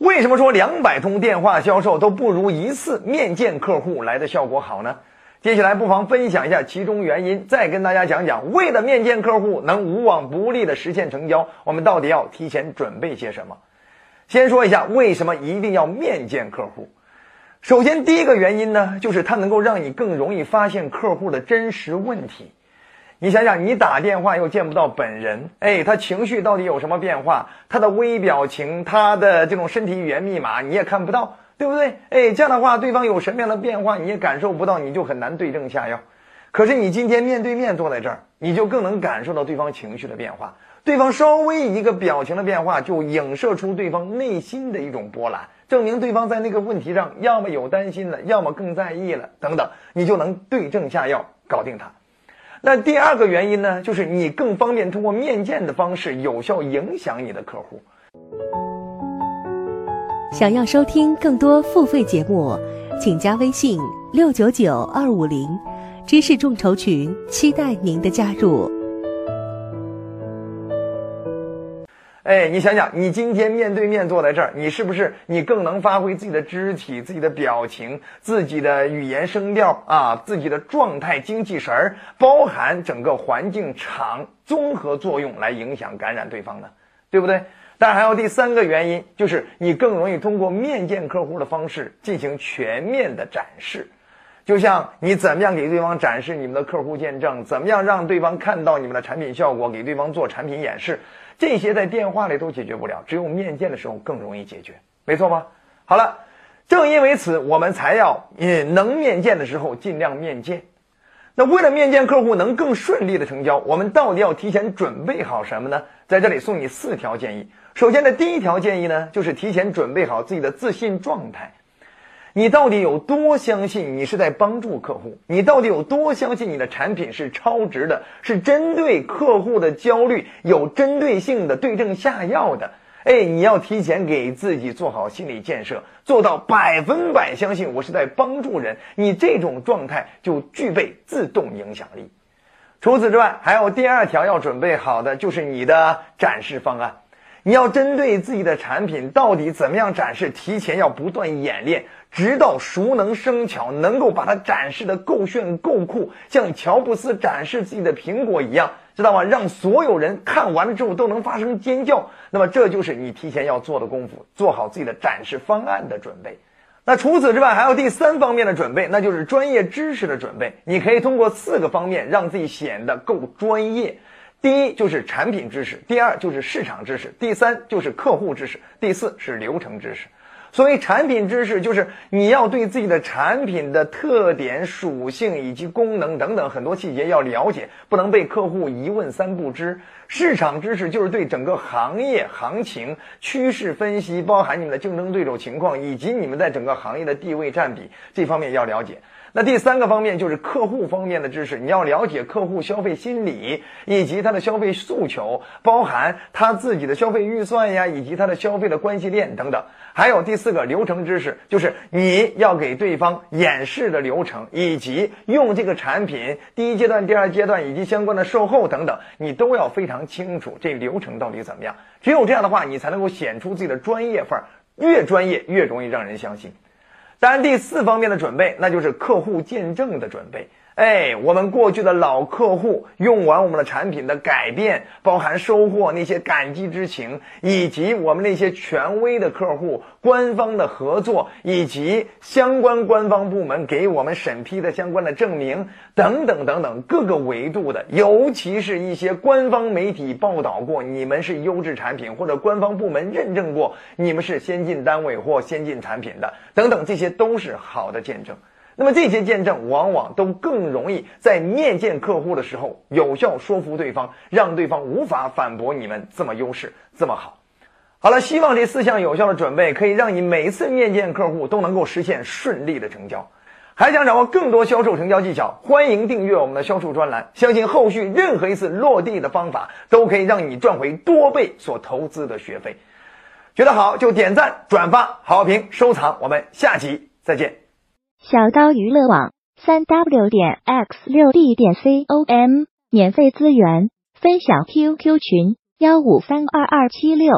为什么说两百通电话销售都不如一次面见客户来的效果好呢？接下来不妨分享一下其中原因，再跟大家讲讲，为了面见客户能无往不利的实现成交，我们到底要提前准备些什么？先说一下为什么一定要面见客户。首先，第一个原因呢，就是它能够让你更容易发现客户的真实问题。你想想，你打电话又见不到本人，哎，他情绪到底有什么变化？他的微表情，他的这种身体语言密码你也看不到。对不对？哎，这样的话，对方有什么样的变化，你也感受不到，你就很难对症下药。可是你今天面对面坐在这儿，你就更能感受到对方情绪的变化。对方稍微一个表情的变化，就影射出对方内心的一种波澜，证明对方在那个问题上要么有担心了，要么更在意了，等等，你就能对症下药，搞定他。那第二个原因呢，就是你更方便通过面见的方式有效影响你的客户。想要收听更多付费节目，请加微信六九九二五零知识众筹群，期待您的加入。哎，你想想，你今天面对面坐在这儿，你是不是你更能发挥自己的肢体、自己的表情、自己的语言声调啊、自己的状态、精气神儿，包含整个环境场综合作用来影响感染对方呢？对不对？但还有第三个原因，就是你更容易通过面见客户的方式进行全面的展示。就像你怎么样给对方展示你们的客户见证，怎么样让对方看到你们的产品效果，给对方做产品演示，这些在电话里都解决不了，只有面见的时候更容易解决，没错吧？好了，正因为此，我们才要嗯能面见的时候尽量面见。那为了面见客户能更顺利的成交，我们到底要提前准备好什么呢？在这里送你四条建议。首先的第一条建议呢，就是提前准备好自己的自信状态。你到底有多相信你是在帮助客户？你到底有多相信你的产品是超值的，是针对客户的焦虑有针对性的对症下药的？哎，你要提前给自己做好心理建设，做到百分百相信我是在帮助人。你这种状态就具备自动影响力。除此之外，还有第二条要准备好的就是你的展示方案。你要针对自己的产品到底怎么样展示，提前要不断演练，直到熟能生巧，能够把它展示的够炫够酷，像乔布斯展示自己的苹果一样，知道吗？让所有人看完了之后都能发生尖叫。那么这就是你提前要做的功夫，做好自己的展示方案的准备。那除此之外，还有第三方面的准备，那就是专业知识的准备。你可以通过四个方面让自己显得够专业。第一就是产品知识，第二就是市场知识，第三就是客户知识，第四是流程知识。所谓产品知识，就是你要对自己的产品的特点、属性以及功能等等很多细节要了解，不能被客户一问三不知。市场知识就是对整个行业行情、趋势分析，包含你们的竞争对手情况以及你们在整个行业的地位占比这方面要了解。那第三个方面就是客户方面的知识，你要了解客户消费心理以及他的消费诉求，包含他自己的消费预算呀，以及他的消费的关系链等等。还有第四个流程知识，就是你要给对方演示的流程，以及用这个产品第一阶段、第二阶段以及相关的售后等等，你都要非常清楚这流程到底怎么样。只有这样的话，你才能够显出自己的专业范儿，越专业越容易让人相信。当然，第四方面的准备，那就是客户见证的准备。哎，我们过去的老客户用完我们的产品的改变，包含收获那些感激之情，以及我们那些权威的客户、官方的合作，以及相关官方部门给我们审批的相关的证明等等等等各个维度的，尤其是一些官方媒体报道过你们是优质产品，或者官方部门认证过你们是先进单位或先进产品的等等，这些都是好的见证。那么这些见证往往都更容易在面见客户的时候有效说服对方，让对方无法反驳你们这么优势这么好。好了，希望这四项有效的准备可以让你每次面见客户都能够实现顺利的成交。还想掌握更多销售成交技巧，欢迎订阅我们的销售专栏。相信后续任何一次落地的方法都可以让你赚回多倍所投资的学费。觉得好就点赞、转发、好评、收藏。我们下期再见。小刀娱乐网三 w 点 x 六 d 点 com 免费资源分享 QQ 群幺五三二二七六。